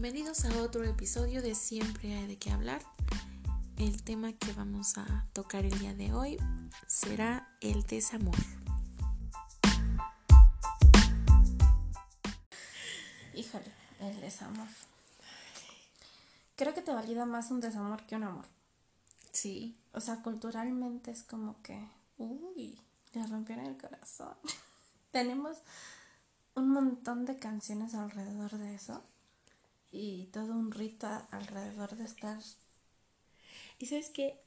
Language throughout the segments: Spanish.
Bienvenidos a otro episodio de Siempre hay de qué hablar. El tema que vamos a tocar el día de hoy será el desamor. Híjole, el desamor. Creo que te valida más un desamor que un amor. Sí. O sea, culturalmente es como que, uy, le rompieron el corazón. Tenemos un montón de canciones alrededor de eso y todo un rito alrededor de estar. Y sabes que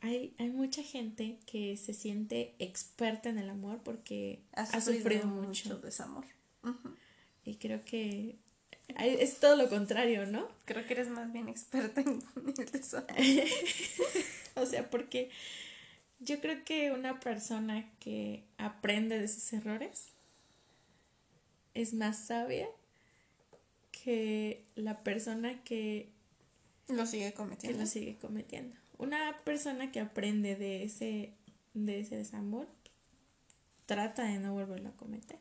hay, hay mucha gente que se siente experta en el amor porque ha sufrido, mucho. desamor. Y creo que es todo lo contrario, ¿no? Creo que eres más bien experta en el desamor. o sea, porque yo creo que una persona que aprende de sus errores es más sabia que la persona que lo sigue cometiendo. lo sigue cometiendo. Una persona que aprende de ese, de ese desamor trata de no volverlo a cometer.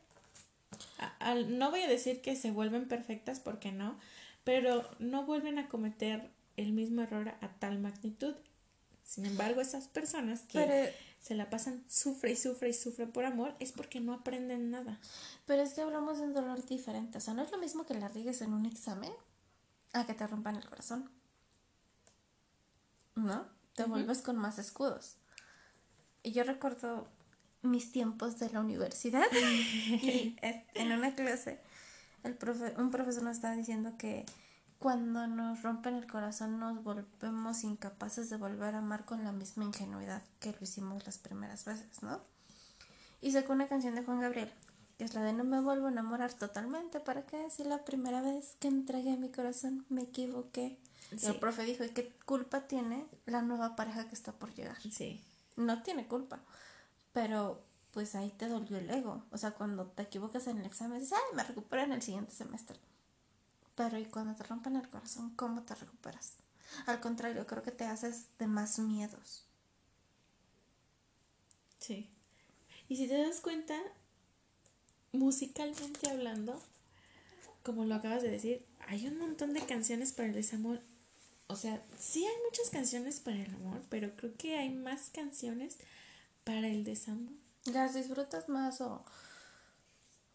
no voy a decir que se vuelven perfectas porque no, pero no vuelven a cometer el mismo error a tal magnitud. Sin embargo, esas personas que se la pasan, sufre y sufre y sufre por amor, es porque no aprenden nada. Pero es que hablamos de un dolor diferente. O sea, no es lo mismo que la rigues en un examen a que te rompan el corazón. ¿No? Te vuelves con más escudos. Y yo recuerdo mis tiempos de la universidad y en una clase el profe un profesor nos estaba diciendo que cuando nos rompen el corazón nos volvemos incapaces de volver a amar con la misma ingenuidad que lo hicimos las primeras veces, ¿no? Y sacó una canción de Juan Gabriel, que es la de No me vuelvo a enamorar totalmente, ¿para qué? Si la primera vez que entregué mi corazón me equivoqué. Y el profe dijo, ¿y qué culpa tiene la nueva pareja que está por llegar? Sí. No tiene culpa, pero pues ahí te dolió el ego. O sea, cuando te equivocas en el examen, dices, ay, me recupero en el siguiente semestre. Pero y cuando te rompen el corazón, ¿cómo te recuperas? Al contrario, creo que te haces de más miedos. Sí. Y si te das cuenta, musicalmente hablando, como lo acabas de decir, hay un montón de canciones para el desamor. O sea, sí hay muchas canciones para el amor, pero creo que hay más canciones para el desamor. ¿Las disfrutas más o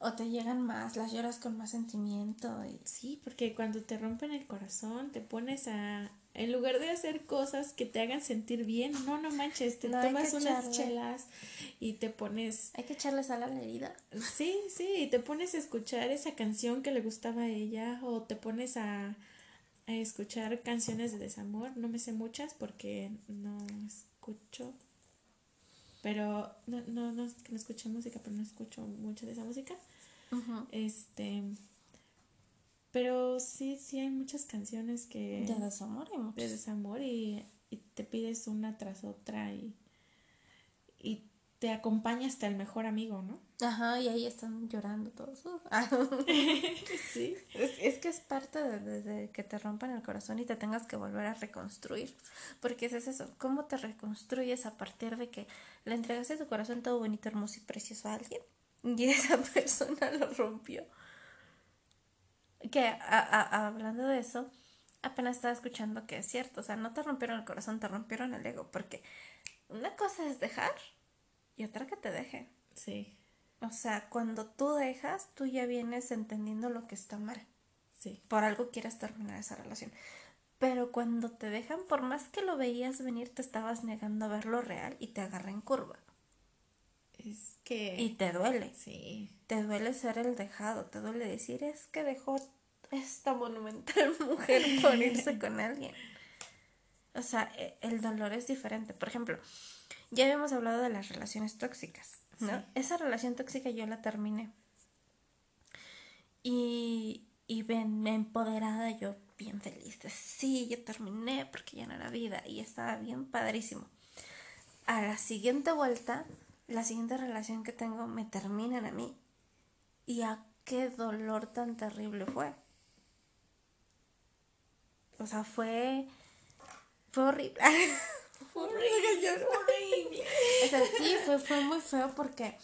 o te llegan más, las lloras con más sentimiento. Y... Sí, porque cuando te rompen el corazón, te pones a... En lugar de hacer cosas que te hagan sentir bien, no, no manches, te tomas unas chelas y te pones... Hay que echarle sal a la herida. Sí, sí, y te pones a escuchar esa canción que le gustaba a ella o te pones a, a escuchar canciones de desamor. No me sé muchas porque no escucho pero no, no, no, no escucho música, pero no escucho mucho de esa música. Este, pero sí, sí hay muchas canciones que... De desamor hay De desamor y, y te pides una tras otra y, y te acompaña hasta el mejor amigo, ¿no? Ajá, y ahí están llorando todos. sí. Es, que es parte de, que te rompan el corazón y te tengas que volver a reconstruir. Porque es eso. ¿Cómo te reconstruyes a partir de que le entregaste tu corazón todo bonito, hermoso y precioso a alguien? Y esa persona lo rompió. Que hablando de eso, apenas estaba escuchando que es cierto. O sea, no te rompieron el corazón, te rompieron el ego. Porque una cosa es dejar y otra que te deje. Sí. O sea, cuando tú dejas, tú ya vienes entendiendo lo que está mal. Sí. Por algo quieres terminar esa relación. Pero cuando te dejan, por más que lo veías venir, te estabas negando a ver lo real y te agarra en curva. Es que. Y te duele. Sí. Te duele ser el dejado. Te duele decir, es que dejó esta monumental mujer por irse con alguien. O sea, e, el dolor es diferente. Por ejemplo, ya habíamos hablado de las relaciones tóxicas, ¿no? Esa relación tóxica yo la terminé. Y, y ven, empoderada, yo bien feliz. De, sí, yo terminé porque ya no era vida y estaba bien padrísimo. A la siguiente vuelta, la siguiente relación que tengo me terminan a mí. Y a qué dolor tan terrible fue. O sea, fue. Fue horrible. horrible. O sea, sí, fue, fue muy feo porque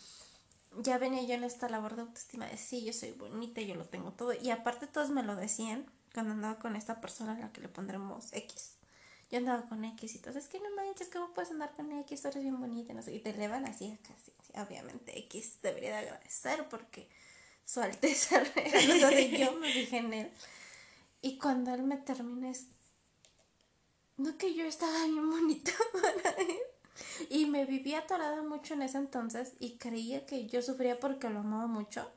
ya venía yo en esta labor de autoestima de sí, yo soy bonita, yo lo tengo todo. Y aparte todos me lo decían cuando andaba con esta persona a la que le pondremos X. Yo andaba con X y todo, es que no manches, ¿cómo puedes andar con X? Tú eres bien bonita, no sé, y te elevan así acá, obviamente X debería de agradecer porque su alteza sea, yo me fijé en él. Y cuando él me termina es, no que yo estaba bien bonita para él. Y me vivía atorada mucho en ese entonces y creía que yo sufría porque lo amaba mucho.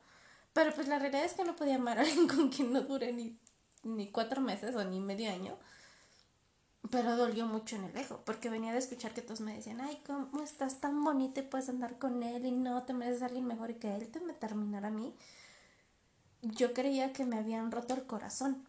Pero pues la realidad es que no podía amar a alguien con quien no duré ni, ni cuatro meses o ni medio año. Pero dolió mucho en el ego, porque venía de escuchar que todos me decían, ay, ¿cómo estás tan bonita y puedes andar con él y no te mereces a alguien mejor y que él te me terminara a mí? Yo creía que me habían roto el corazón.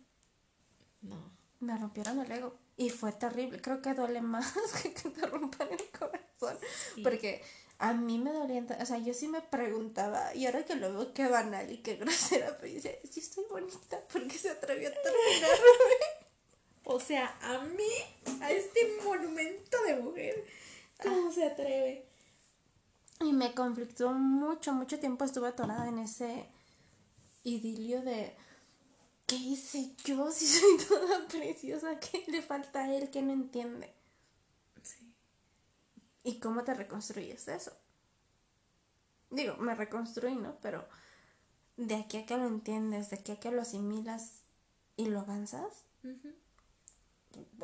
No. Me rompieron el ego. Y fue terrible. Creo que duele más que que te rompan el corazón. Porque a mí me dolía. O sea, yo sí me preguntaba. Y ahora que lo veo, qué banal y qué grosera. Pero dice, sí estoy bonita. porque se atrevió a terminarme? O sea, a mí, a este monumento de mujer. ¿Cómo ah. se atreve? Y me conflictó mucho, mucho tiempo estuve atorada en ese idilio de ¿qué hice yo si soy toda preciosa? ¿Qué le falta a él que no entiende? Sí. ¿Y cómo te reconstruyes eso? Digo, me reconstruí, ¿no? Pero de aquí a que lo entiendes, de aquí a que lo asimilas y lo avanzas,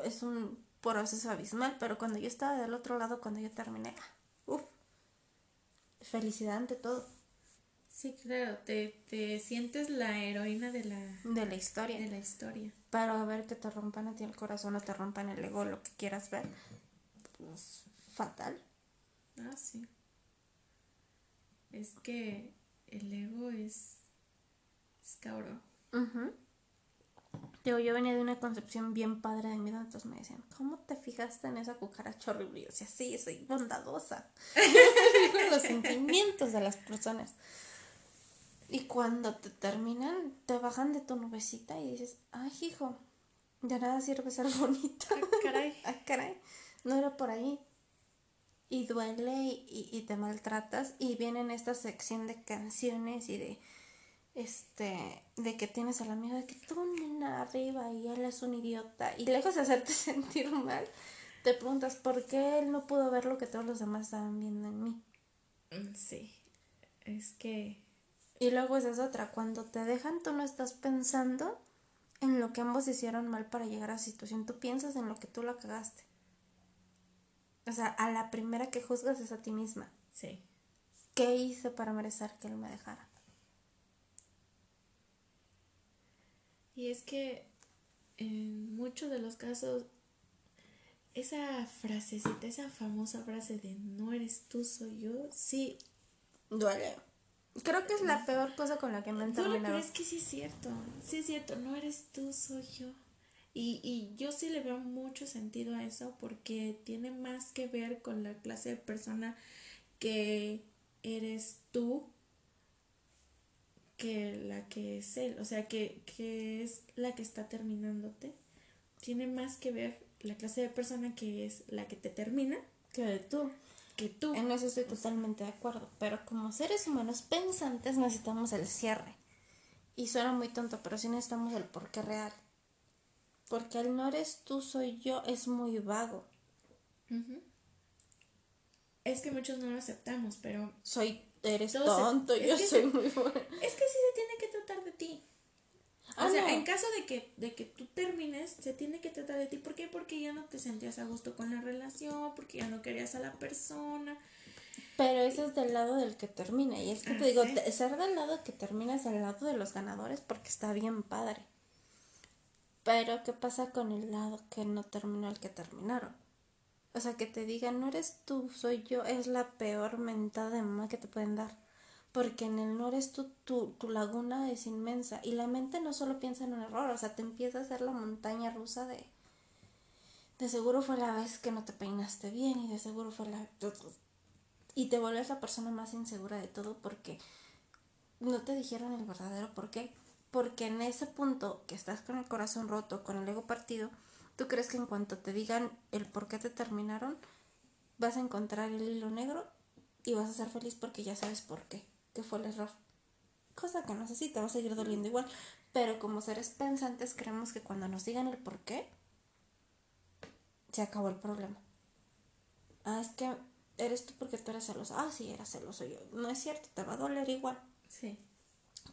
es un proceso abismal. Pero cuando yo estaba del otro lado, cuando yo terminé, uff, felicidad ante todo. Sí, claro, te, te sientes la heroína de la, de la historia. De la historia. Pero a ver que te rompan a ti el corazón o te rompan el ego, lo que quieras ver, pues fatal. Ah, sí. Es que el ego es, es cabrón. Yo venía de una concepción bien padre de mí, entonces me decían, ¿cómo te fijaste en esa cucaracha horrible? Y yo decía, sí, soy bondadosa. los sentimientos de las personas. Y cuando te terminan, te bajan de tu nubecita y dices, ay, hijo, de nada sirve ser bonita. Ah, caray. ah, caray. No era por ahí. Y duele y, y, te maltratas. Y viene esta sección de canciones y de este de que tienes al amigo de que tú nena arriba y él es un idiota. Y lejos de hacerte sentir mal, te preguntas por qué él no pudo ver lo que todos los demás estaban viendo en mí. Mm, sí. Es que y luego esa es otra, cuando te dejan tú no estás pensando en lo que ambos hicieron mal para llegar a esa situación, tú piensas en lo que tú la cagaste. O sea, a la primera que juzgas es a ti misma. Sí. ¿Qué hice para merecer que él me dejara? Y es que en muchos de los casos, esa frasecita, esa famosa frase de no eres tú, soy yo, sí. Duele. Creo que es la peor cosa con la que me han terminado. pero es que sí es cierto. Sí es cierto. No eres tú, soy yo. Y, y yo sí le veo mucho sentido a eso porque tiene más que ver con la clase de persona que eres tú que la que es él. O sea, que, que es la que está terminándote. Tiene más que ver la clase de persona que es la que te termina que tú que tú. En eso estoy totalmente de acuerdo. Pero como seres humanos pensantes necesitamos el cierre. Y suena muy tonto, pero sí necesitamos el porqué real. Porque el no eres tú, soy yo es muy vago. Es que muchos no lo aceptamos, pero. Soy, eres tonto, yo soy muy bueno. Es que sí se tiene que tratar de ti. Ah, o sea, en caso de que, de que tú termines, se tiene que tratar de ti. ¿Por qué? Porque ya no te sentías a gusto con la relación, porque ya no querías a la persona. Pero eso es del lado del que termina. Y es que te digo, ser del lado que termina es del lado de los ganadores porque está bien padre. Pero, ¿qué pasa con el lado que no terminó el que terminaron? O sea, que te digan, no eres tú, soy yo, es la peor mentada de mamá que te pueden dar. Porque en el no eres tú, tu, laguna es inmensa. Y la mente no solo piensa en un error, o sea, te empieza a hacer la montaña rusa de de seguro fue la vez que no te peinaste bien y de seguro fue la y te vuelves la persona más insegura de todo porque no te dijeron el verdadero por qué, porque en ese punto que estás con el corazón roto, con el ego partido, tú crees que en cuanto te digan el por qué te terminaron, vas a encontrar el hilo negro y vas a ser feliz porque ya sabes por qué que fue el error. cosa que no sé si te va a seguir doliendo igual, pero como seres pensantes creemos que cuando nos digan el por qué, se acabó el problema. Ah, es que eres tú porque tú eres celoso. Ah, sí, era celoso yo. No es cierto, te va a doler igual. Sí.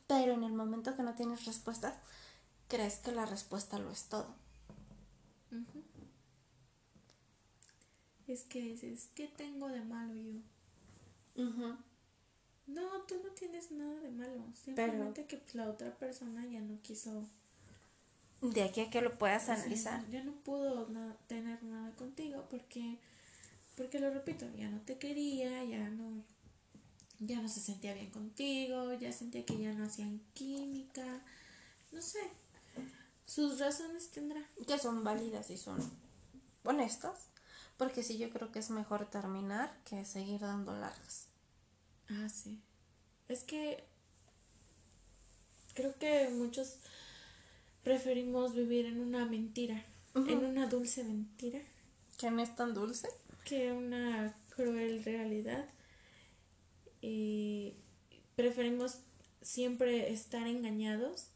Pero en el momento que no tienes respuestas, crees que la respuesta lo es todo. Es que dices, ¿qué tengo de malo yo? No, tú no tienes nada de malo. Simplemente que pues, la otra persona ya no quiso. De aquí a que lo puedas analizar. Ya no pudo tener nada contigo porque, porque lo repito, ya no te quería, ya no, ya no se sentía bien contigo, ya sentía que ya no hacían química, no sé. Sus razones tendrá. Que son válidas y son honestas. Porque sí, yo creo que es mejor terminar que seguir dando largas. Ah, sí. Es que creo que muchos preferimos vivir en una mentira, en una dulce mentira. Que no es tan dulce. Que una cruel realidad. Y preferimos siempre estar engañados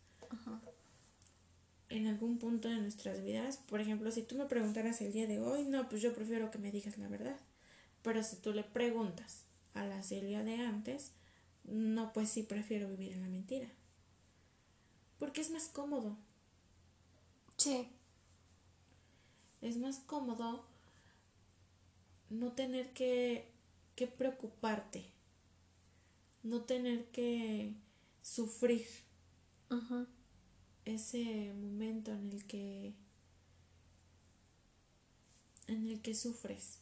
en algún punto de nuestras vidas. Por ejemplo, si tú me preguntaras el día de hoy, no, pues yo prefiero que me digas la verdad. Pero si tú le preguntas a la Celia de antes, no, pues sí prefiero vivir en la mentira. Porque es más cómodo. Sí. Es más cómodo no tener que, que preocuparte. No tener que sufrir. Ese momento en el que en el que sufres.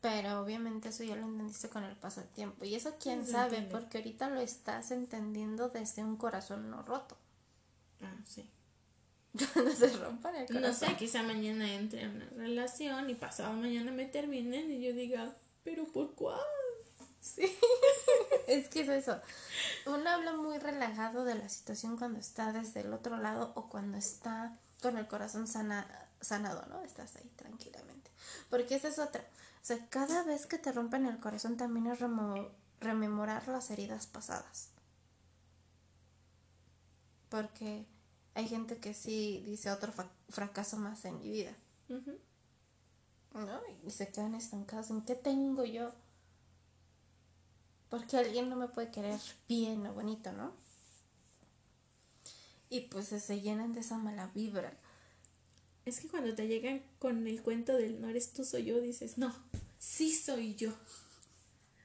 Pero obviamente eso ya lo entendiste con el paso del tiempo. Y eso quién sabe, porque ahorita lo estás entendiendo desde un corazón no roto. Ah, sí. no se rompan el corazón. No sé, quizá mañana entre en una relación y pasado mañana me terminen y yo diga, pero ¿por cuál? Sí. es que es eso. Uno habla muy relajado de la situación cuando está desde el otro lado o cuando está con el corazón sana, sanado, ¿no? Estás ahí tranquilamente. Porque esa es otra. O sea, cada vez que te rompen el corazón también es rememorar las heridas pasadas. Porque hay gente que sí dice otro fracaso más en mi vida. ¿No? Y se quedan estancados en qué tengo yo. Porque alguien no me puede querer bien o bonito, ¿no? Y pues se llenan de esa mala vibra. Es que cuando te llegan con el cuento del no eres tú, soy yo, dices, no, sí soy yo.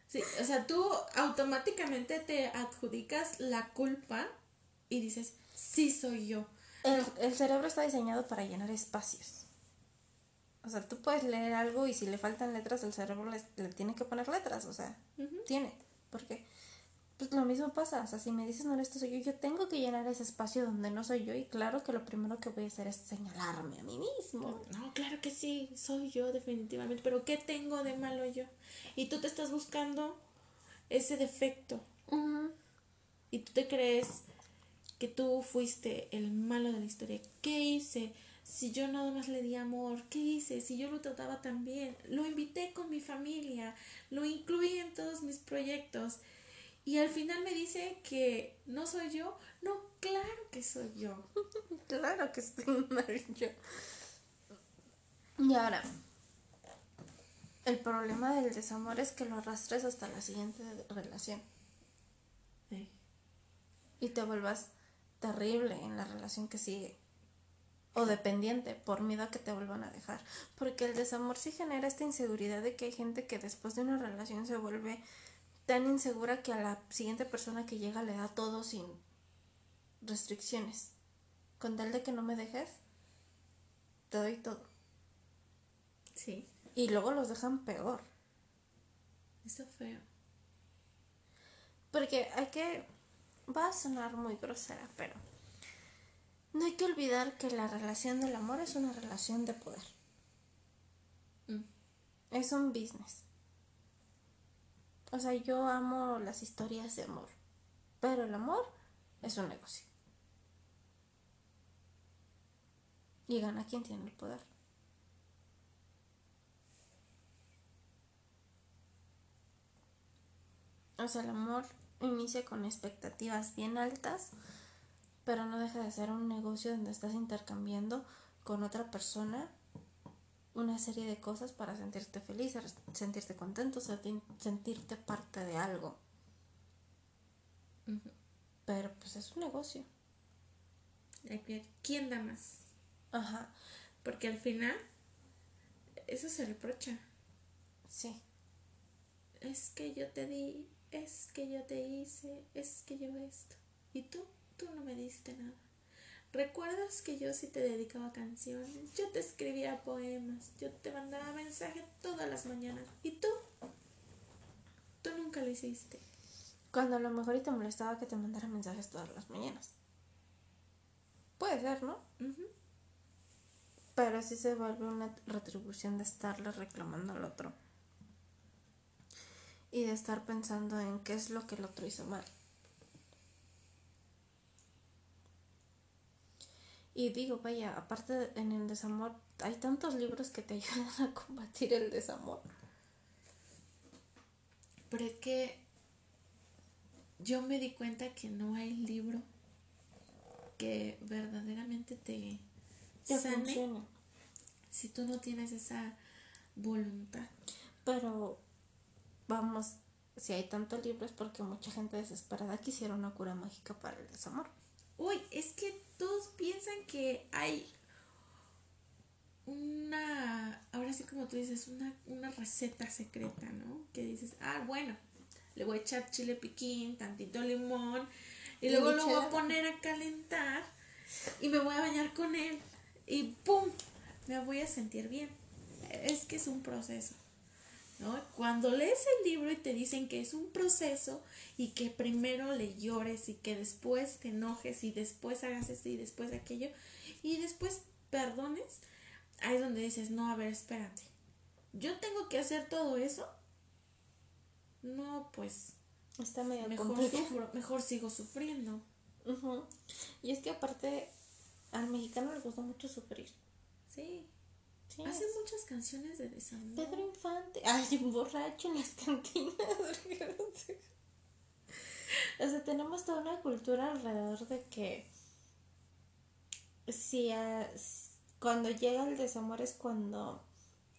Sí, o sea, tú automáticamente te adjudicas la culpa y dices, sí soy yo. El, cerebro está diseñado para llenar espacios. O sea, tú puedes leer algo y si le faltan letras, el cerebro le, tiene que poner letras, o sea, tiene. Porque pues lo mismo pasa, o sea, si me dices no esto soy yo, yo tengo que llenar ese espacio donde no soy yo y claro que lo primero que voy a hacer es señalarme a mí mismo. No, claro que sí, soy yo definitivamente, pero ¿qué tengo de malo yo? Y tú te estás buscando ese defecto. Y tú te crees que tú fuiste el malo de la historia. ¿Qué hice? Si yo nada más le di amor, ¿qué hice? Si yo lo trataba tan bien, lo invité con mi familia, lo incluí en todos mis proyectos y al final me dice que no soy yo. No, claro que soy yo. claro que estoy mal yo. Y ahora, el problema del desamor es que lo arrastres hasta la siguiente relación. Y te vuelvas terrible en la relación que sigue. O dependiente, por miedo a que te vuelvan a dejar. Porque el desamor sí genera esta inseguridad de que hay gente que después de una relación se vuelve tan insegura que a la siguiente persona que llega le da todo sin restricciones. Con tal de que no me dejes, te doy todo. Sí. Y luego los dejan peor. Está feo. Porque hay que... Va a sonar muy grosera, pero... No hay que olvidar que la relación del amor es una relación de poder. Mm. Es un business. O sea, yo amo las historias de amor, pero el amor es un negocio. Y gana quien tiene el poder. O sea, el amor inicia con expectativas bien altas, pero no deja de ser un negocio donde estás intercambiando con otra persona una serie de cosas para sentirte feliz, sentirte contento, sentirte parte de algo. Pero pues es un negocio. ¿Quién da más? Ajá. Porque al final, eso se reprocha. Sí. Es que yo te di, es que yo te hice, es que yo esto. ¿Y tú? Tú no me diste nada. ¿Recuerdas que yo sí te dedicaba canciones? Yo te escribía poemas, yo te mandaba mensajes todas las mañanas. ¿Y tú? Tú nunca lo hiciste. Cuando a lo mejor y te molestaba que te mandara mensajes todas las mañanas. Puede ser, ¿no? Pero sí se vuelve una retribución de estarle reclamando al otro. Y de estar pensando en qué es lo que el otro hizo mal. Y digo, vaya, aparte en el desamor, hay tantos libros que te ayudan a combatir el desamor. Pero es que yo me di cuenta que no hay libro que verdaderamente te, sane si tú no tienes esa voluntad. Pero vamos, si hay tantos libros porque mucha gente desesperada quisiera una cura mágica para el desamor. Uy, es que todos piensan que hay una, ahora sí como tú dices, una, una receta secreta, ¿no? Que dices, ah, bueno, le voy a echar chile piquín, tantito limón, y, luego lo voy a poner a calentar y me voy a bañar con él y ¡pum! Me voy a sentir bien. Es que es un proceso. Cuando lees el libro y te dicen que es un proceso y que primero le llores y que después te enojes y después hagas esto y después aquello y después perdones, ahí es donde dices, no, a ver, espérate. ¿Yo tengo que hacer todo eso? No, pues Está medio mejor, mejor sigo sufriendo. Y es que aparte al mexicano le gusta mucho sufrir. Sí. Hace muchas canciones de desamor. Pedro Infante. Ay, un borracho en las cantinas. o sea, tenemos toda una cultura alrededor de que si cuando llega el desamor es cuando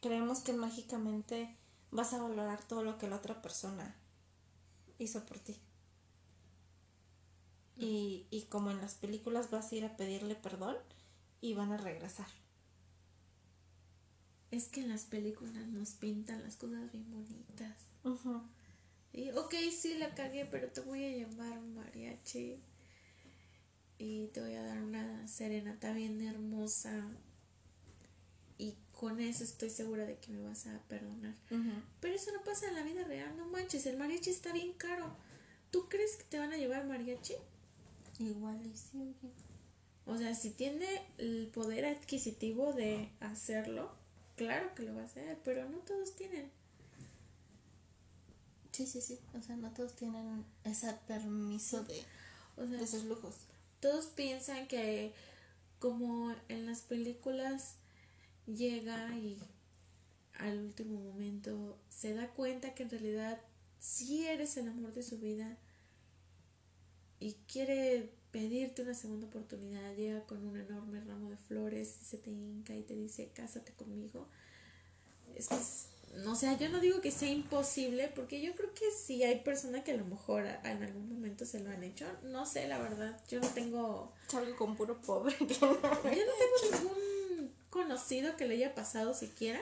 creemos que mágicamente vas a valorar todo lo que la otra persona hizo por ti. Y, y como en las películas vas a ir a pedirle perdón y van a regresar. Es que en las películas nos pintan las cosas bien bonitas. Y, ok, sí la cagué, pero te voy a llamar un mariachi. Y te voy a dar una serenata bien hermosa. Y con eso estoy segura de que me vas a perdonar. Pero eso no pasa en la vida real, no manches. El mariachi está bien caro. ¿Tú crees que te van a llevar mariachi? Igual y sí. O sea, si tiene el poder adquisitivo de hacerlo, claro que lo va a hacer, pero no todos tienen. Sí, sí, sí. O sea, no todos tienen ese permiso de, de esos lujos. Todos piensan que como en las películas llega y al último momento se da cuenta que en realidad sí eres el amor de su vida y quiere pedirte una segunda oportunidad, llega con un enorme ramo de flores y se te hinca y te dice, cásate conmigo. Es que, no sé, yo no digo que sea imposible, porque yo creo que sí hay personas que a lo mejor en algún momento se lo han hecho. No sé, la verdad, yo no tengo... Salgo con puro pobre. yo no tengo ningún conocido que le haya pasado siquiera.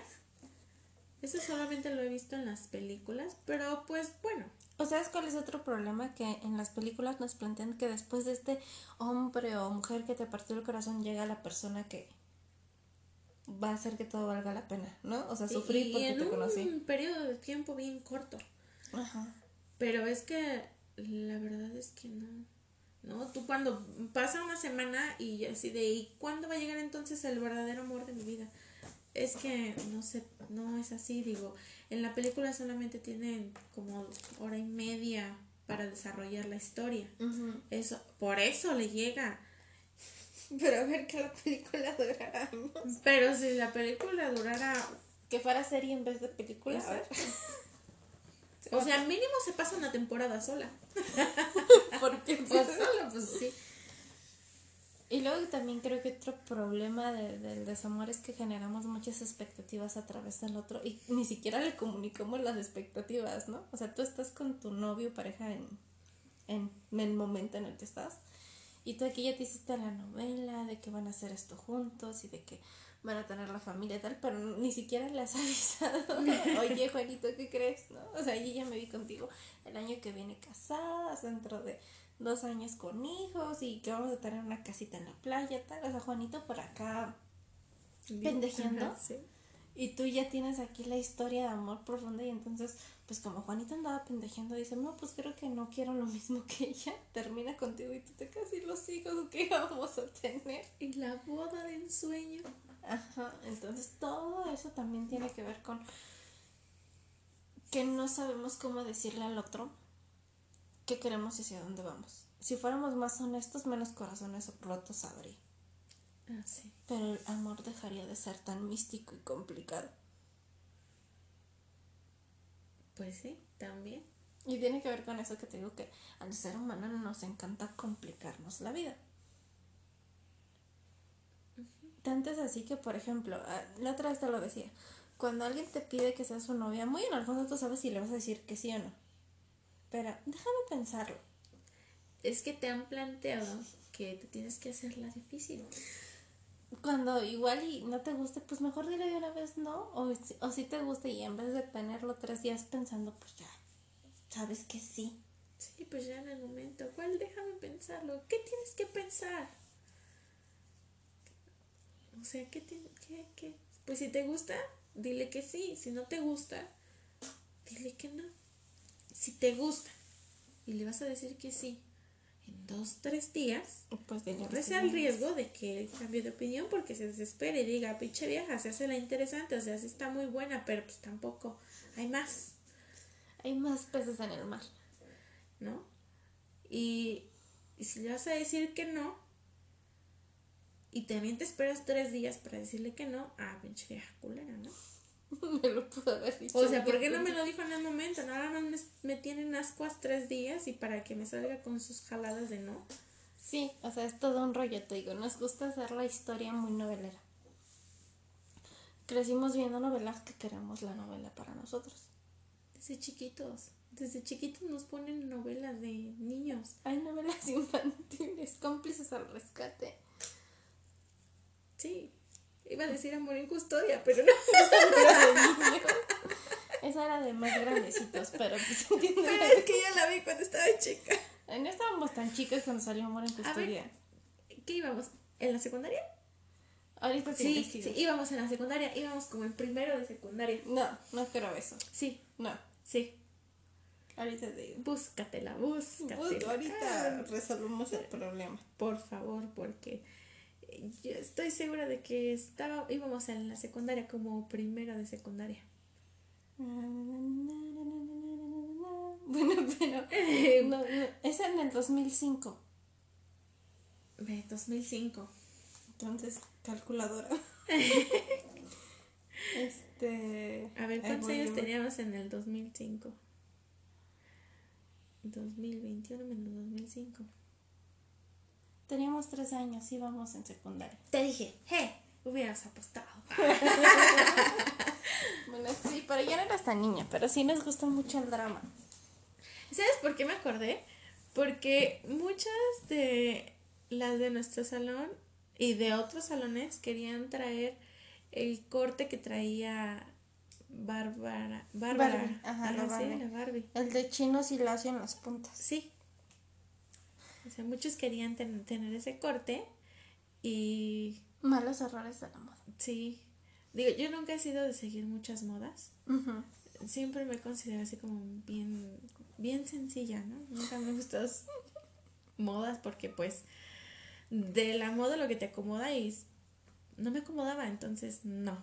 Eso solamente lo he visto en las películas, pero pues bueno, ¿O sabes cuál es otro problema? Que en las películas nos plantean que después de este hombre o mujer que te partió el corazón llega la persona que va a hacer que todo valga la pena, ¿no? O sea, sufrir porque te conocí. un periodo de tiempo bien corto. Ajá. Pero es que la verdad es que no. ¿No? Tú cuando pasa una semana y así de, ¿y cuándo va a llegar entonces el verdadero amor de mi vida? Es que no sé, no es así, digo en la película solamente tienen como hora y media para desarrollar la historia. Eso, por eso le llega. Pero a ver que la película durara Pero si la película durara que fuera serie en vez de película. O sea, mínimo se pasa una temporada sola. Porque pues, sola, pues sí. Y luego también creo que otro problema del desamor es que generamos muchas expectativas a través del otro y ni siquiera le comunicamos las expectativas, ¿no? O sea, tú estás con tu novio pareja en, en, el momento en el que estás y tú aquí ya te hiciste la novela de que van a hacer esto juntos y de que van a tener la familia y tal, pero ni siquiera le has avisado. Oye, Juanito, ¿qué crees? ¿No? O sea, yo ya me vi contigo el año que viene casadas, dentro de dos años con hijos y que vamos a tener una casita en la playa, tal. O sea, Juanito por acá pendejeando. Y tú ya tienes aquí la historia de amor profunda y entonces, pues como Juanito andaba pendejeando, dice, no, pues creo que no quiero lo mismo que ella. Termina contigo y tú te casas y los hijos que vamos a tener. Y la boda de ensueño. Ajá, entonces todo eso también tiene que ver con que no sabemos cómo decirle al otro qué queremos y hacia dónde vamos. Si fuéramos más honestos, menos corazones rotos habría. Ah, sí. Pero el amor dejaría de ser tan místico y complicado. Pues sí, también. Y tiene que ver con eso que te digo que al ser humano nos encanta complicarnos la vida. Tanto es así que, por ejemplo, ah, la otra vez te lo decía, cuando alguien te pide que seas su novia, muy en el fondo tú sabes si le vas a decir que sí o no. Pero déjame pensarlo. Es que te han planteado que te tienes que hacerla difícil. Cuando igual y no te guste, pues mejor dile de una vez no. O, o si te gusta y en vez de tenerlo tres días pensando, pues ya, sabes que sí. Sí, pues ya en el momento. ¿Cuál? Déjame pensarlo. ¿Qué tienes que pensar? O sea, ¿qué, tiene, qué, qué? Pues si te gusta, dile que sí. Si no te gusta, dile que no si te gusta y le vas a decir que sí en dos, tres días, pues corres el riesgo de que él cambie de opinión porque se desespere y diga, pinche vieja, se hace la interesante, o sea, sí está muy buena, pero pues tampoco hay más. Hay más peces en el mar. ¿No? Y, y si le vas a decir que no, y también te esperas tres días para decirle que no, ah, pinche vieja culera, ¿no? me lo pudo haber dicho. O sea, ¿por qué no me lo dijo en el momento? Nada más me, me tienen ascuas tres días y para que me salga con sus jaladas de no. Sí, o sea, es todo un rollo, te digo. Nos gusta hacer la historia muy novelera. Crecimos viendo novelas que queremos la novela para nosotros. Desde chiquitos. Desde chiquitos nos ponen novelas de niños. Hay novelas infantiles, cómplices al rescate. Sí, Iba a decir amor en custodia, pero no. Esa era de más grandecitos, pero pues Pero es que ya la vi cuando estaba chica. No estábamos tan chicas cuando salió Amor en Custodia. ¿Qué íbamos? ¿En la secundaria? Ahorita sí, sí, íbamos en la secundaria, íbamos como en primero de secundaria. No, no creo eso. Sí. No. Sí. Ahorita te digo. Búscatela, búscatela. ahorita resolvemos el problema. Por favor, porque yo estoy segura de que estaba, íbamos en la secundaria como primero de secundaria. Bueno, pero no, es en el 2005. De 2005. Entonces, calculadora. este. A ver, ¿cuántos años teníamos en el 2005? 2021 menos 2005. Teníamos tres años, íbamos en secundaria. Te dije, ¡hey! Hubieras apostado. bueno, sí, pero ya no eras tan niña, pero sí nos gusta mucho el drama. ¿Sabes por qué me acordé? Porque muchas de las de nuestro salón y de otros salones querían traer el corte que traía Bárbara. Bárbara. Ajá, la, Barbie. El de chinos y lacio en las puntas. Sí, o sea, muchos querían tener ese corte y... Malos errores de la moda. Sí. Digo, yo nunca he sido de seguir muchas modas. Siempre me considero así como bien, bien sencilla, ¿no? Nunca me gustan modas porque pues de la moda lo que te acomoda y no me acomodaba, entonces no.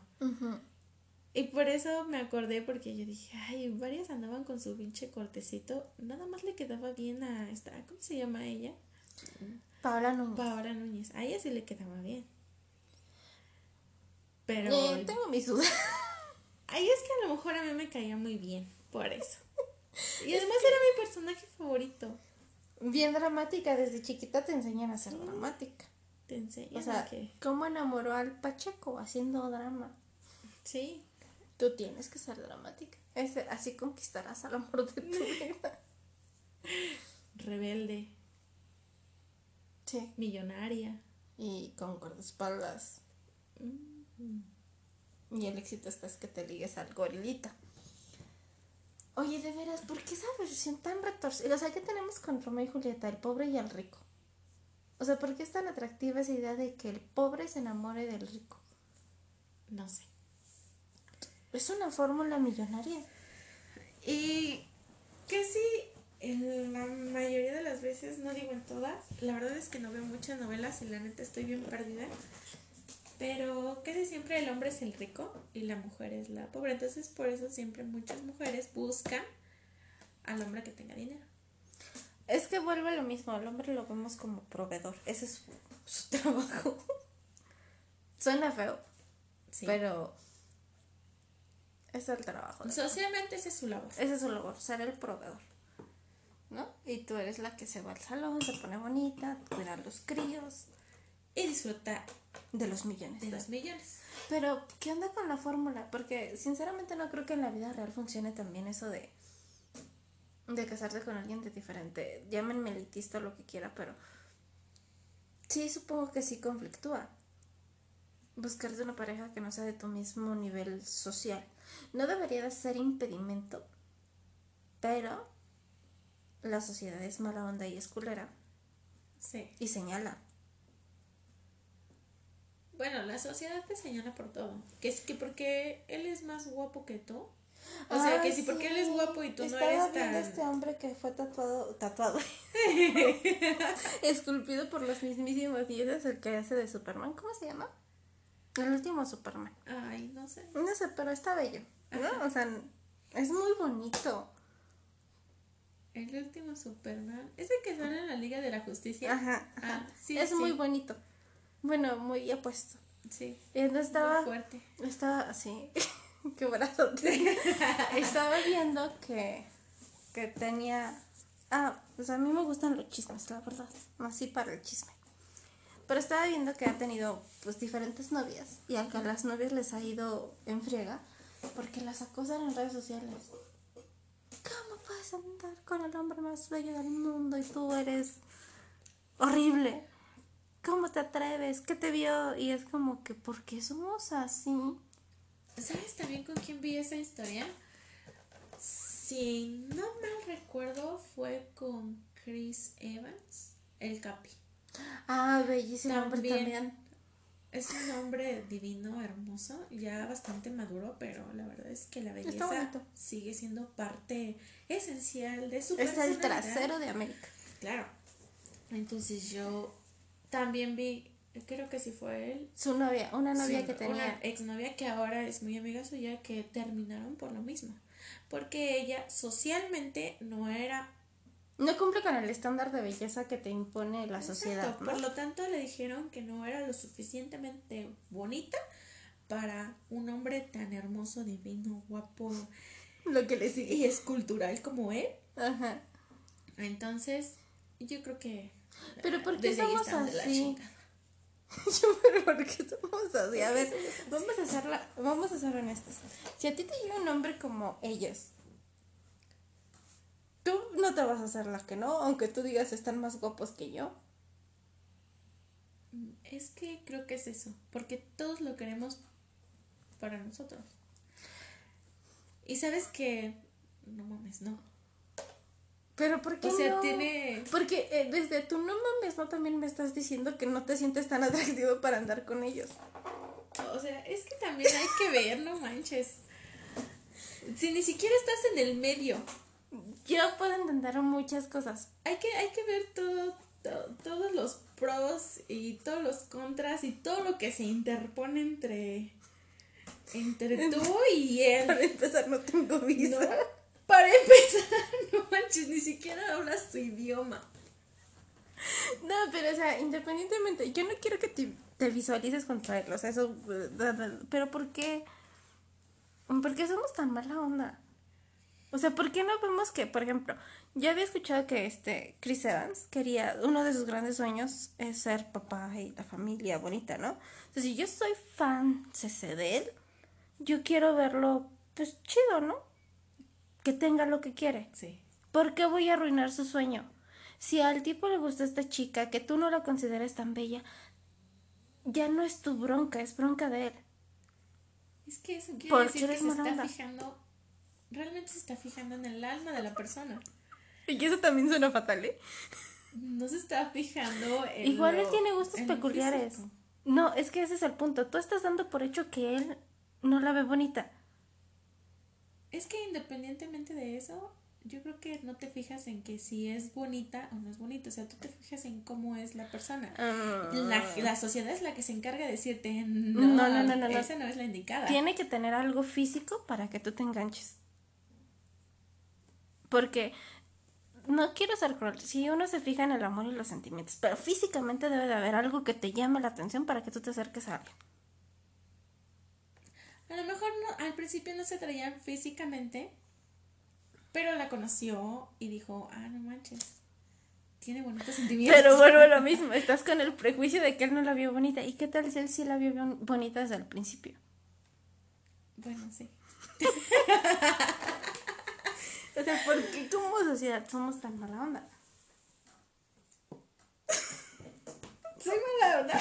Y por eso me acordé porque yo dije, ay, varias andaban con su pinche cortecito. Nada más le quedaba bien a esta, ¿cómo se llama ella? Paola Núñez. Paola Núñez. A ella sí le quedaba bien. Pero... Eh, tengo mis dudas. Ay, es que a lo mejor a mí me caía muy bien, por eso. Y además era mi personaje favorito. Bien dramática, desde chiquita te enseñan a ser dramática. Te enseñan O sea, que... ¿cómo enamoró al Pacheco haciendo drama? Sí. Tú tienes que ser dramática. Ese- así conquistarás al amor de tu vida. Rebelde. Sí. Millonaria. Y con guardaespaldas. Mm. Y el éxito está es que te ligues al gorilita. Oye, de veras, ¿por qué esa versión tan retorcida? O sea, ¿qué tenemos con Romeo y Julieta, el pobre y el rico? O sea, ¿por qué es tan atractiva esa idea de que el pobre se enamore del rico? No sé. Es una fórmula millonaria. Y que sí, en la mayoría de las veces, no digo en todas, la verdad es que no veo muchas novelas y la neta estoy bien perdida. Pero casi siempre el hombre es el rico y la mujer es la pobre. Entonces por eso siempre muchas mujeres buscan al hombre que tenga dinero. Es que vuelve lo mismo, al hombre lo vemos como proveedor. Ese es su, su trabajo. Suena feo, Sí. pero es el trabajo. Socialmente ese es su labor. Ese es su labor, ser el proveedor. ¿No? Y tú eres la que se va al salón, se pone bonita, cuida a los críos, Y disfrutar de los millones. de los millones. Pero, ¿qué onda con la fórmula? Porque sinceramente no creo que en la vida real funcione también eso de de casarte con alguien de diferente. Llámenme elitista o lo que quiera, pero sí supongo que sí conflictúa. Buscarte una pareja que no sea de tu mismo nivel social. No debería de ser impedimento, pero la sociedad es mala onda y es culera Sí. y señala. Bueno, la sociedad te señala por todo. Que es que porque él es más guapo que tú. O sea, que si porque él es guapo y tú no Estaba eres viendo tan... este hombre que fue tatuado, tatuado, esculpido por los mismísimos dioses, el que hace de Superman, ¿cómo se llama? El último Superman. Ay, no sé. No sé, pero está bello, ¿no? O sea, es muy bonito. El último Superman. ¿Es el que sale en la Liga de la Justicia? Ajá, Ah, sí, es sí. muy bonito. Bueno, muy apuesto. Sí. Y entonces estaba, Muy fuerte. estaba así, qué brazote. estaba viendo que, que tenía, ah, pues a mí me gustan los chismes, la verdad, así para el chisme. Pero estaba viendo que ha tenido pues diferentes novias y a que a las novias les ha ido en friega porque las acosan en redes sociales. ¿Cómo puedes andar con el hombre más bello del mundo y tú eres horrible? ¿Cómo te atreves? ¿Qué te vio? Y es como que, ¿por qué somos así? ¿Sabes también con quién vi esa historia? Si no mal recuerdo, fue con Chris Evans, el Capi. Ah, bellísimo hombre También. también. Es un hombre divino, hermoso, ya bastante maduro, pero la verdad es que la belleza sigue siendo parte esencial de su Es el personalidad. trasero de América. Claro. Entonces yo también vi, creo que sí fue él. Su novia, una novia que tenía. Una exnovia que ahora es muy amiga suya que terminaron por lo mismo. Porque ella socialmente no era No cumple con el estándar de belleza que te impone la sociedad. Por lo tanto, le dijeron que no era lo suficientemente bonita para un hombre tan hermoso, divino, guapo Lo que le sigue. y escultural como él. Ajá. Entonces, yo creo que. Pero ¿por qué somos la así? Yo, pero ¿por qué somos así? A ver, vamos a hacerla, vamos a ser honestos. Si a ti te llega un hombre como ellos, tú no te vas a hacer la que no, aunque tú digas están más guapos que yo. Es que creo que es eso. Porque todos lo queremos para nosotros. Y sabes que. No mames, no. Pero ¿por qué O sea, no? tiene. Porque eh, desde tu no mames, no también me estás diciendo que no te sientes tan atractivo para andar con ellos. O sea, es que también hay que ver, no manches. Si ni siquiera estás en el medio. Yo puedo entender muchas cosas. Hay que, hay que ver todo, to- todos los pros y todos los contras y todo lo que se interpone entre, entre tú y él. Para empezar, no tengo visa. ¿no? Para empezar, no manches, ni siquiera hablas su idioma. No, pero o sea, independientemente, yo no quiero que te, te visualices contra él, o sea, eso, eh, pero ¿por qué? ¿Por qué somos tan mala onda? O sea, ¿por qué no vemos que, por ejemplo, yo había escuchado que este Chris Evans quería, uno de sus grandes sueños es ser papá y la familia bonita, ¿no? Entonces, si yo soy fan CC de él, yo quiero verlo, pues chido, ¿no? Que tenga lo que quiere. Sí. ¿Por qué voy a arruinar su sueño? Si al tipo le gusta esta chica, que tú no la consideres tan bella, ya no es tu bronca, es bronca de él. Es que eso quiere ¿Por decir que se está fijando, realmente se está fijando en el alma de la persona. Y eso también suena fatal, ¿eh? No se está fijando en Igual él tiene gustos peculiares. No, es que ese es el punto. Tú estás dando por hecho que él no la ve bonita. Es que independientemente de eso, yo creo que no te fijas en que si es bonita o no es bonita. O sea, tú te fijas en cómo es la persona. La, la sociedad es la que se encarga de decirte, no, No, no, no, no, no. esa no es la indicada. Tiene que tener algo físico para que tú te enganches. Porque no quiero ser cruel. Si uno se fija en el amor y los sentimientos, pero físicamente debe de haber algo que te llame la atención para que tú te acerques a alguien. A lo mejor no, al principio no se traían físicamente, pero la conoció y dijo, ah, no manches, tiene bonitos sentimientos. Pero vuelvo a lo mismo, estás con el prejuicio de que él no la vio bonita. ¿Y qué tal si él sí la vio bon- bonita desde el principio? Bueno, sí. O sea, ¿por qué como sociedad somos tan mala onda? Soy mala onda.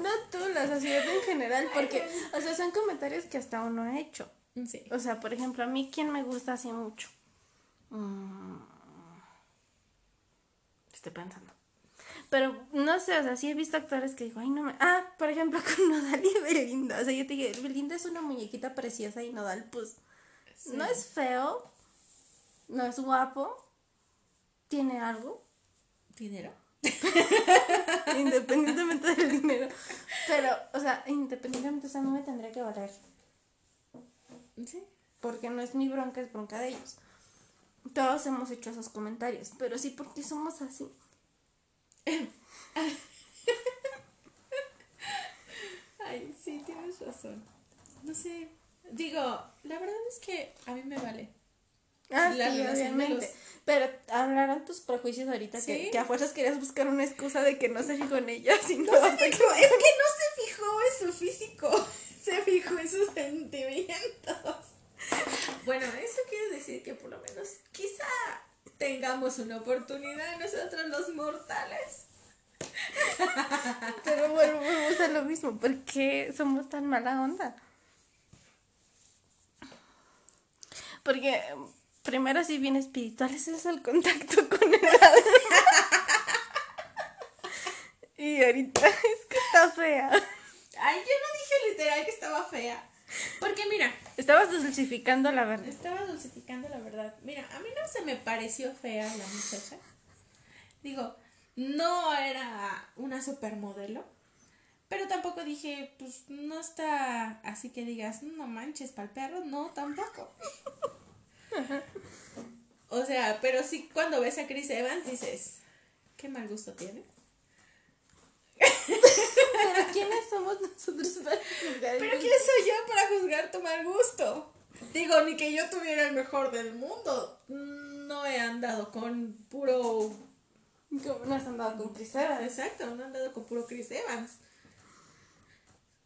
No tú, la sociedad en general, porque, o sea, son comentarios que hasta uno ha hecho. Sí. O sea, por ejemplo, a mí, ¿quién me gusta así mucho? Mm. Estoy pensando. Pero, no sé, o sea, sí he visto actores que digo, ay, no me... Ah, por ejemplo, con Nodal y Belinda. O sea, yo te dije, Belinda es una muñequita preciosa y Nodal, pues, Sí. no es feo, no es guapo, tiene algo, ¿Dinero? independientemente del dinero. Pero, o sea, independientemente, o sea, mí me tendría que valer. Sí. porque no es mi bronca, es bronca de ellos. Todos hemos hecho esos comentarios, pero sí porque somos así. Ay, sí, tienes razón. No sé. Digo, la verdad es que a mí me vale. Ah, La sí, obviamente. los- Pero hablaron tus prejuicios ahorita que, Sí. que a fuerzas querías buscar una excusa de que no se fijó en ella, sino No se que- es que no se fijó en su físico, se fijó en sus sentimientos. Bueno, eso quiere decir que por lo menos quizá tengamos una oportunidad nosotros los mortales. Pero bueno, volvemos a lo mismo. ¿Por qué somos tan mala onda? Porque um, primero si bien espirituales es el contacto con el y ahorita es que está fea. Ay, yo no dije literal que estaba fea. Porque mira, Estabas dulcificando la verdad. estaba dulcificando la verdad. Mira, a mí no se me pareció fea la muchacha. Digo, no era una supermodelo. Pero tampoco dije, pues no está así que digas, no manches, para el perro, no, tampoco. O sea, pero sí cuando ves a Chris Evans dices, qué mal gusto tiene. Pero ¿quiénes somos nosotros para juzgar? Pero? ¿quién soy yo para juzgar tu mal gusto? Digo, ni que yo tuviera el mejor del mundo. No he andado con puro... ¿Cómo no has andado con Chris Evans? Exacto, no he andado con puro Chris Evans.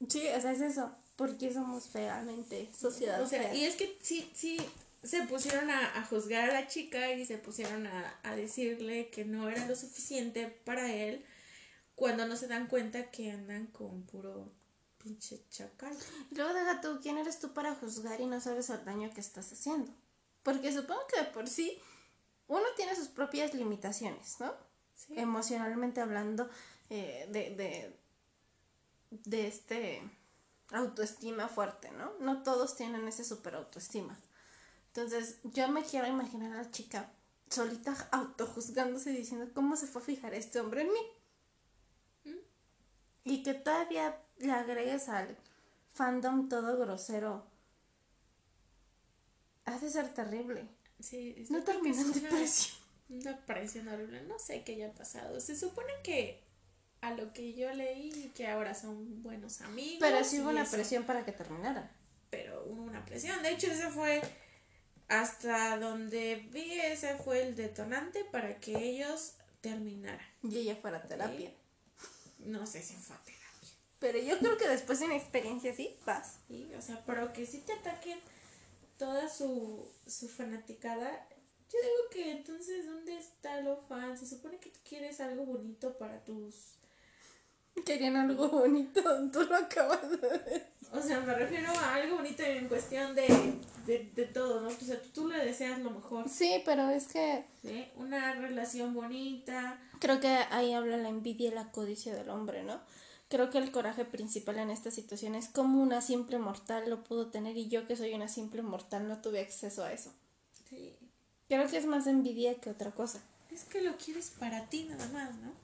Sí, o sea, es eso. ¿Por qué somos feamente sociedad O sea, fea? y es que sí, sí, se pusieron a, a juzgar a la chica y se pusieron a, a decirle que no era lo suficiente para él cuando no se dan cuenta que andan con puro pinche chacal. Y luego deja tú, ¿quién eres tú para juzgar y no sabes el daño que estás haciendo? Porque supongo que de por sí uno tiene sus propias limitaciones, ¿no? Sí. Emocionalmente hablando, eh, de, de, de este autoestima fuerte, ¿no? No todos tienen ese super autoestima. Entonces, yo me quiero imaginar a la chica solita autojuzgándose y diciendo, ¿cómo se fue a fijar este hombre en mí? Y que todavía le agregues al fandom todo grosero. Ha de ser terrible. Sí, No terminó en es una- presión horrible. No sé qué haya pasado. Se supone que a lo que yo leí que ahora son buenos amigos. Pero sí hubo una eso. presión para que terminara. Pero hubo una presión. De hecho, ese fue hasta donde vi ese fue el detonante para que ellos terminaran. Y ella fuera a terapia. No sé si fue a terapia. Pero yo creo que después de una experiencia así, vas. Sí, o sea, pero que sí te ataquen toda su, su fanaticada. Yo digo que entonces, ¿dónde está lo fan? Se supone que tú quieres algo bonito para tus... Querían algo bonito, tú lo acabas de decir. O sea, me refiero a algo bonito en cuestión de, de, de todo, ¿no? O sea, tú, tú le deseas lo mejor. Sí, pero es que ¿sí? Una relación bonita. creo que ahí habla la envidia y la codicia del hombre, ¿no? Creo que el coraje principal en esta situación es como una simple mortal lo pudo tener y yo que soy una simple mortal no tuve acceso a eso. Sí. Creo que es más envidia que otra cosa. Es que lo quieres para ti nada más, ¿no?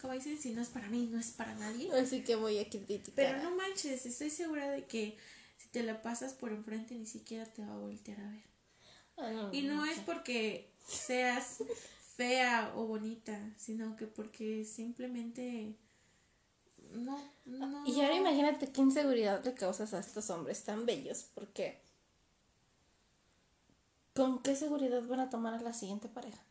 Como dicen, si no es para mí, no es para nadie. Así que voy a criticar. Pero no manches, estoy segura de que si te la pasas por enfrente ni siquiera te va a voltear a ver. Ah, Y no es porque seas fea o bonita, sino que porque simplemente no, no. Y ahora imagínate qué inseguridad le causas a estos hombres tan bellos, porque ¿con qué seguridad van a tomar a la siguiente pareja?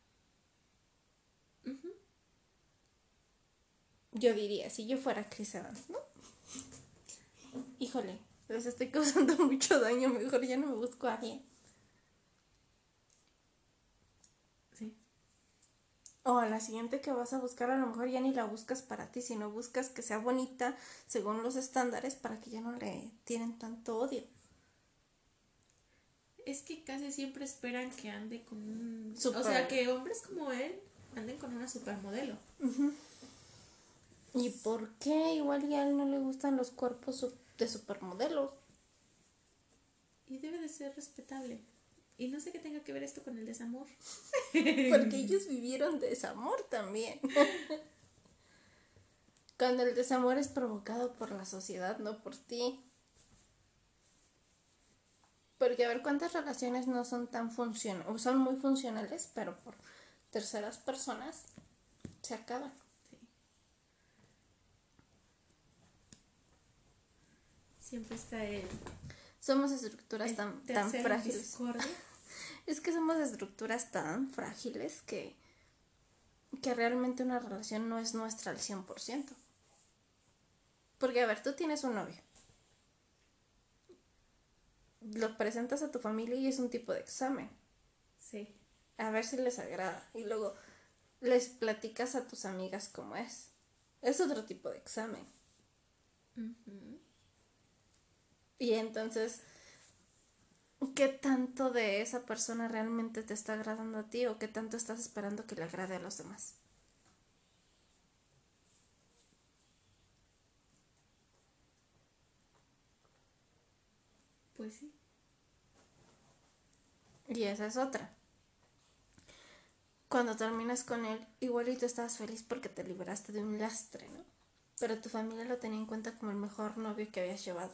Yo diría, si yo fuera Chris Evans, ¿no? Híjole, les estoy causando mucho daño, mejor ya no me busco a alguien. Sí. O a la siguiente que vas a buscar, a lo mejor ya ni la buscas para ti, sino buscas que sea bonita según los estándares para que ya no le tienen tanto odio. Es que casi siempre esperan que ande con un... Super- O sea, que hombres como él anden con una supermodelo. ¿Y por qué? Igual ya a él no le gustan los cuerpos de supermodelos. Y debe de ser respetable. Y no sé qué tenga que ver esto con el desamor. Porque ellos vivieron desamor también. Cuando el desamor es provocado por la sociedad, no por ti. Porque a ver cuántas relaciones no son tan funcionales, o son muy funcionales, pero por terceras personas se acaban. Sí. Siempre está el, Somos estructuras el tan, tan frágiles. discordia. Es que somos estructuras tan frágiles que, que realmente una relación no es nuestra al 100%. Porque, a ver, tú tienes un novio. Lo presentas a tu familia y es un tipo de examen. Sí. A ver si les agrada. Y luego les platicas a tus amigas cómo es. Es otro tipo de examen. Ujú. Y entonces, ¿qué tanto de esa persona realmente te está agradando a ti o qué tanto estás esperando que le agrade a los demás? Pues sí. Y esa es otra. Cuando terminas con él, igualito estabas feliz porque te liberaste de un lastre, ¿no? Pero tu familia lo tenía en cuenta como el mejor novio que habías llevado.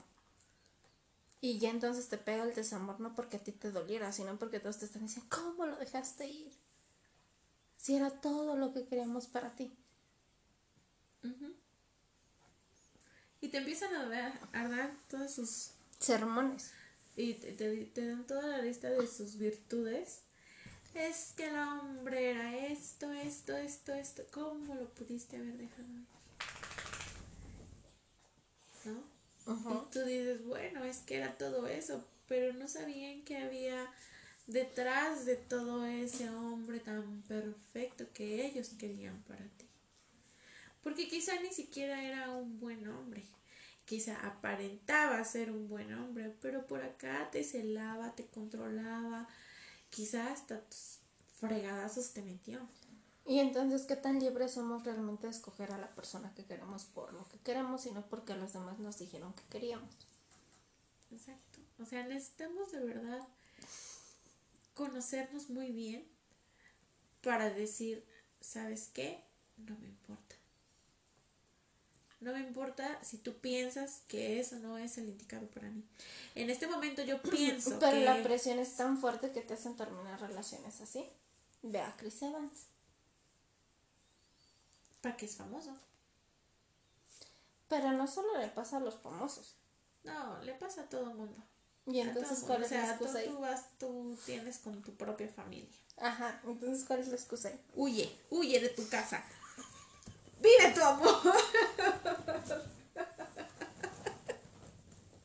Y ya entonces te pega el desamor no porque a ti te doliera, sino porque todos te están diciendo, ¿cómo lo dejaste ir? Si era todo lo que queríamos para ti. Y te empiezan a dar, a dar todas sus Sermones. y te, te- te dan toda la lista de sus virtudes. Es que el hombre era esto, esto, esto, esto. ¿Cómo lo pudiste haber dejado ir? ¿No? Y tú dices, bueno, es que era todo eso, pero no sabían que había detrás de todo ese hombre tan perfecto que ellos querían para ti. Porque quizá ni siquiera era un buen hombre. Quizá aparentaba ser un buen hombre, pero por acá te celaba, te controlaba, quizá hasta tus fregadazos te metió. Y entonces, ¿qué tan libres somos realmente de escoger a la persona que queremos por lo que queremos y no porque los demás nos dijeron que queríamos? Exacto. O sea, necesitamos de verdad conocernos muy bien para decir, ¿sabes qué? No me importa. No me importa si tú piensas que eso no es el indicado para mí. En este momento yo pienso Pero que... la presión es tan fuerte que te hacen terminar relaciones así. Ve a Chris Evans. ¿Para qué es famoso? Pero no solo le pasa a los famosos. No, le pasa a todo mundo. Y entonces, ¿cuál es o sea, la excusa tú, ahí? tú vas, tú tienes con tu propia familia. Ajá, entonces, ¿cuál es la excusa ahí? Huye, huye de tu casa. Vive tu amor.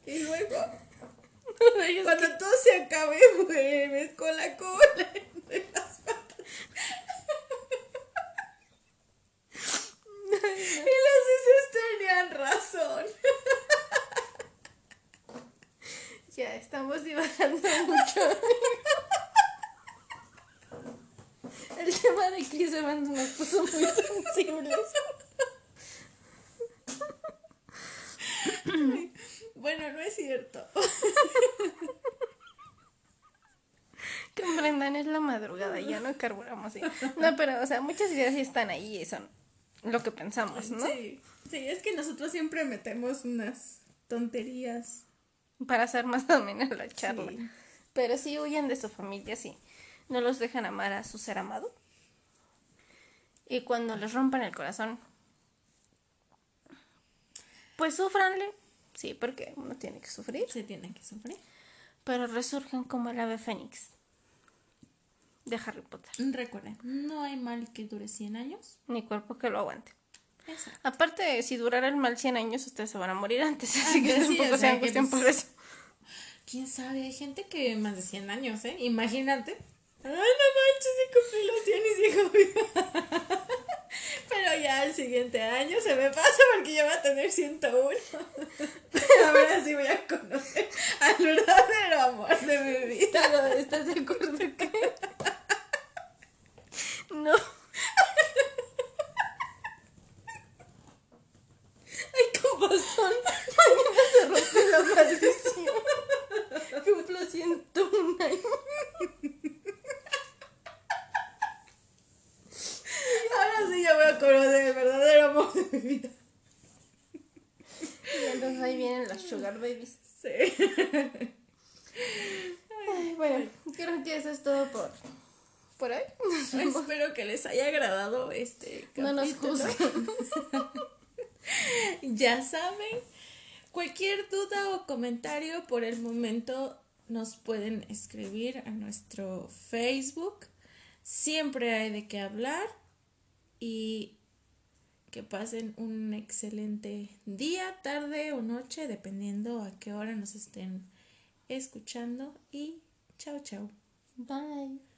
y luego, cuando todo se acabe, vuelves con la cola entre las patas. y las heces tenían razón. Ya, divagando mucho. El tema de Chris Evans nos puso muy sensibles. Bueno, no es cierto. Comprendan, es la madrugada, ya no carburamos. No, pero, o sea, muchas ideas sí están ahí y son lo que pensamos, ¿no? Sí, sí, es que nosotros siempre metemos unas tonterías. Para hacer más amena la charla. Sí. Pero sí huyen de su familia, sí. No los dejan amar a su ser amado. Y cuando les rompan el corazón, pues sufranle. Sí, porque uno tiene que sufrir. Se tienen que sufrir. Pero resurgen como el ave fénix de Harry Potter. Recuerden, no hay mal que dure 100 años. Ni cuerpo que lo aguante. Aparte, si durara el mal 100 años, ustedes se van a morir antes. Así que sí, tampoco o se sea, angustien por eso. ¿Quién sabe? Hay gente que más de 100 años, ¿eh? Imagínate. Ay, no manches, sí cumplí los 100 y sigo viva. Pero ya el siguiente año se me pasa porque ya va a tener 101. Ahora sí voy a conocer al verdadero amor de mi vida. ¿estás de acuerdo que? No. Ay, con razón. Mañana se rompe la maldición. Cumplo 101 años. Ahora sí ya voy a conocer el verdadero amor de mi vida. Y entonces ahí vienen las sugar babies. Sí. Ay, bueno, creo que eso es todo por, por vemos. Espero que les haya agradado este No nos capítulo. juzguen. Ya saben, cualquier duda o comentario por el momento nos pueden escribir a nuestro Facebook. Siempre hay de qué hablar y que pasen un excelente día, tarde o noche, dependiendo a qué hora nos estén escuchando. Y chao, chao. Bye.